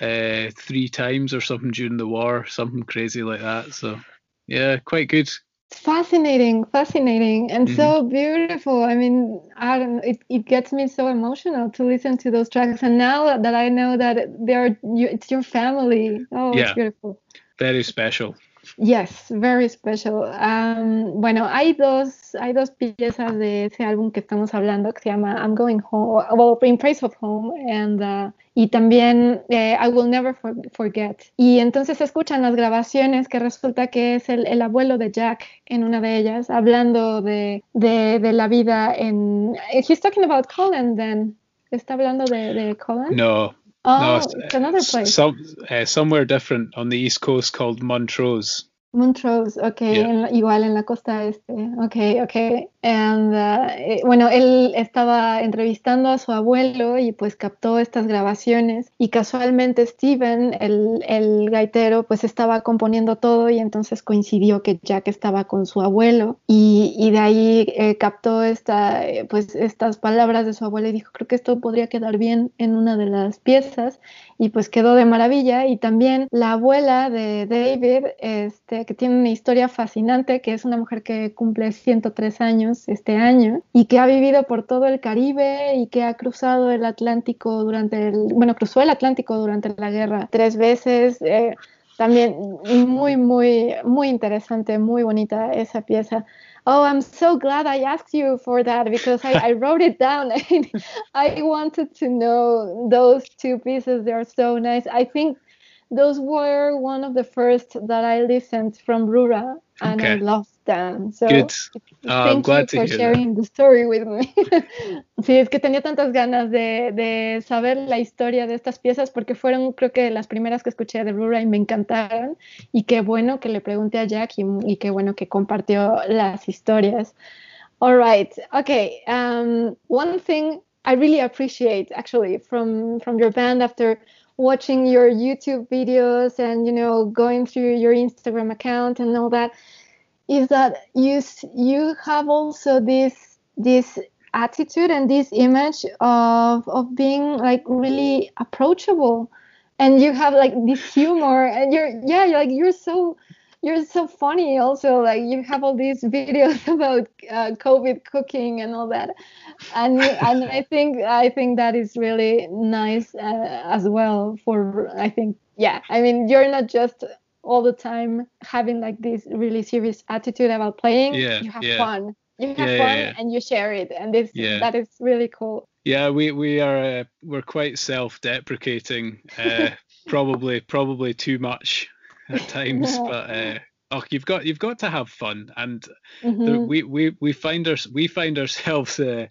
uh three times or something during the war something crazy like that. So yeah quite good fascinating, fascinating, and so Mm-hmm. beautiful. I mean, I don't. It, it gets me so emotional to listen to those tracks, and now that I know that they're you, it's your family. Oh, Yeah. it's beautiful. very special Yes, very special. Um, bueno, hay dos, hay dos piezas de ese álbum que estamos hablando que se llama I'm Going Home, well, In Praise of Home, and, uh, y también eh, I Will Never For- Forget. Y entonces escuchan las grabaciones que resulta que es el, el abuelo de Jack en una de ellas, hablando de, de, de la vida en... He's talking about Colin then. ¿Está hablando de Colin? no Oh, no it's another place. some uh, somewhere different on the east coast called Montrose Montrose, ok, Yeah. en la- igual en la costa este, ok, ok. And, uh, eh, bueno, él estaba entrevistando a su abuelo y pues captó estas grabaciones y casualmente Steven, el, el gaitero, pues estaba componiendo todo y entonces coincidió que Jack estaba con su abuelo y, y de ahí eh, captó esta, eh, pues estas palabras de su abuelo y dijo, creo que esto podría quedar bien en una de las piezas y pues quedó de maravilla. Y también la abuela de David este que tiene una historia fascinante que es una mujer que cumple 103 años este año y que ha vivido por todo el Caribe y que ha cruzado el Atlántico durante el bueno cruzó el Atlántico durante la guerra tres veces eh, también muy muy muy interesante muy bonita esa pieza Oh, I'm so glad I asked you for that because I, I wrote it down. [laughs] I wanted to know those two pieces. They're so nice. I think those were one of the first that I listened from Rura and I Okay. loved them. So Good. Thank glad you to for hear that. sharing the story with me. [laughs] sí, es que tenía tantas ganas de, de saber la historia de estas piezas porque fueron creo que las primeras que escuché de Rura y me encantaron y qué bueno que le pregunté a Jack y, y qué bueno que compartió las historias. All right. Okay. Um, one thing I really appreciate actually from from your band after watching your YouTube videos and you know going through your Instagram account and all that is that you you have also this this attitude and this image of of being like really approachable. And you have like this humor and you're yeah you're like you're so you're so funny also. Like you have all these [laughs] videos about uh, covid cooking and all that. And and i think i think that is really nice uh, as well for i think yeah i mean you're not just all the time having like this really serious attitude about playing yeah, you have yeah. fun you have Yeah, fun and you share it and this that is really cool Yeah, we we are uh, we're quite self-deprecating, uh, [laughs] probably probably too much at times. But uh, oh, you've got you've got to have fun, and the, Mhm. we we we find our we find ourselves. Uh,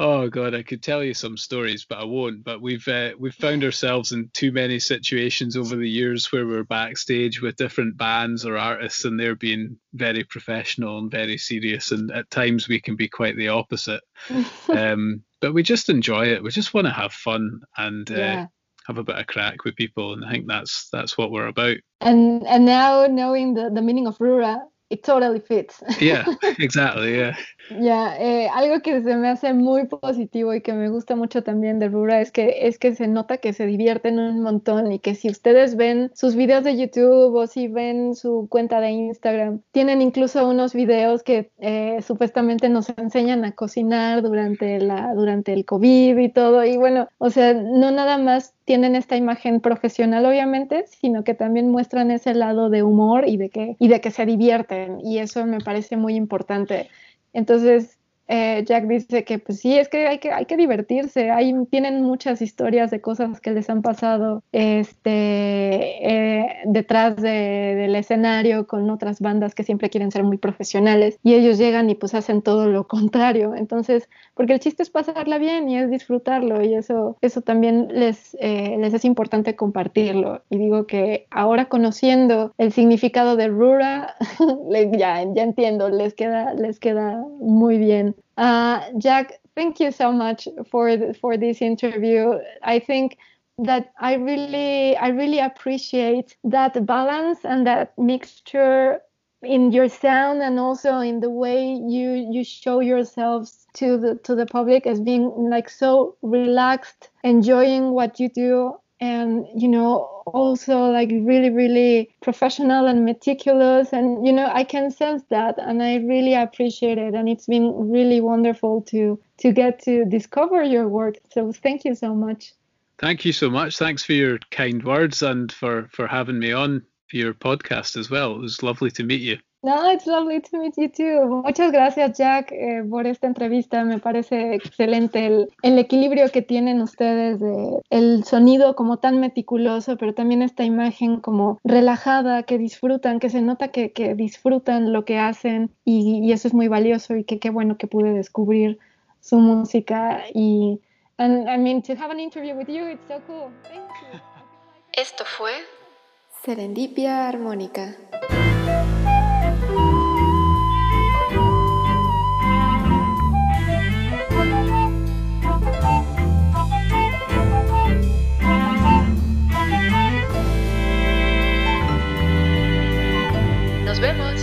oh God, I could tell you some stories, but I won't. But we've uh, we've found ourselves in too many situations over the years where we're backstage with different bands or artists, and they're being very professional and very serious, and at times we can be quite the opposite [laughs] um, but we just enjoy it. We just want to have fun and uh, yeah have a bit of crack with people, and I think that's that's what we're about. and and now knowing the, the meaning of rura it totally fits Yeah, [laughs] exactly. Yeah, Ya, eh, algo que se me hace muy positivo y que me gusta mucho también de Rura es que es que se nota que se divierten un montón y que si ustedes ven sus videos de YouTube o si ven su cuenta de Instagram, tienen incluso unos videos que eh, supuestamente nos enseñan a cocinar durante la durante el COVID y todo. Y bueno, o sea, no nada más tienen esta imagen profesional obviamente, sino que también muestran ese lado de humor y de que y de que se divierten y eso me parece muy importante. Entonces, eh, Jack dice que pues sí, es que hay que, hay que divertirse, hay, tienen muchas historias de cosas que les han pasado este, eh, detrás de- del escenario con otras bandas que siempre quieren ser muy profesionales y ellos llegan y pues hacen todo lo contrario. Entonces, porque el chiste es pasarla bien y es disfrutarlo y eso, eso también les, eh, les es importante compartirlo. Y digo que ahora conociendo el significado de Rura, [laughs] ya, ya entiendo, les queda, les queda muy bien. Uh, Jack, thank you so much for for this interview. I think that I really I really appreciate that balance and that mixture in your sound and also in the way you you show yourselves to the to the public as being like so relaxed enjoying what you do and you know also like really really professional and meticulous and you know i can sense that and i really appreciate it and it's been really wonderful to to get to discover your work so thank you so much thank you so much. Thanks for your kind words and for for having me on your podcast as well. It was lovely to meet you. No, it's lovely to meet you too. Muchas gracias, Jack, eh, por esta entrevista. Me parece excelente el, el equilibrio que tienen ustedes de el sonido como tan meticuloso, pero también esta imagen como relajada, que disfrutan, que se nota que, que disfrutan lo que hacen y, y eso es muy valioso y que qué bueno que pude descubrir su música y and I mean to have an interview with you, it's so cool. Thank you. Esto fue Serendipia Armónica. vemos.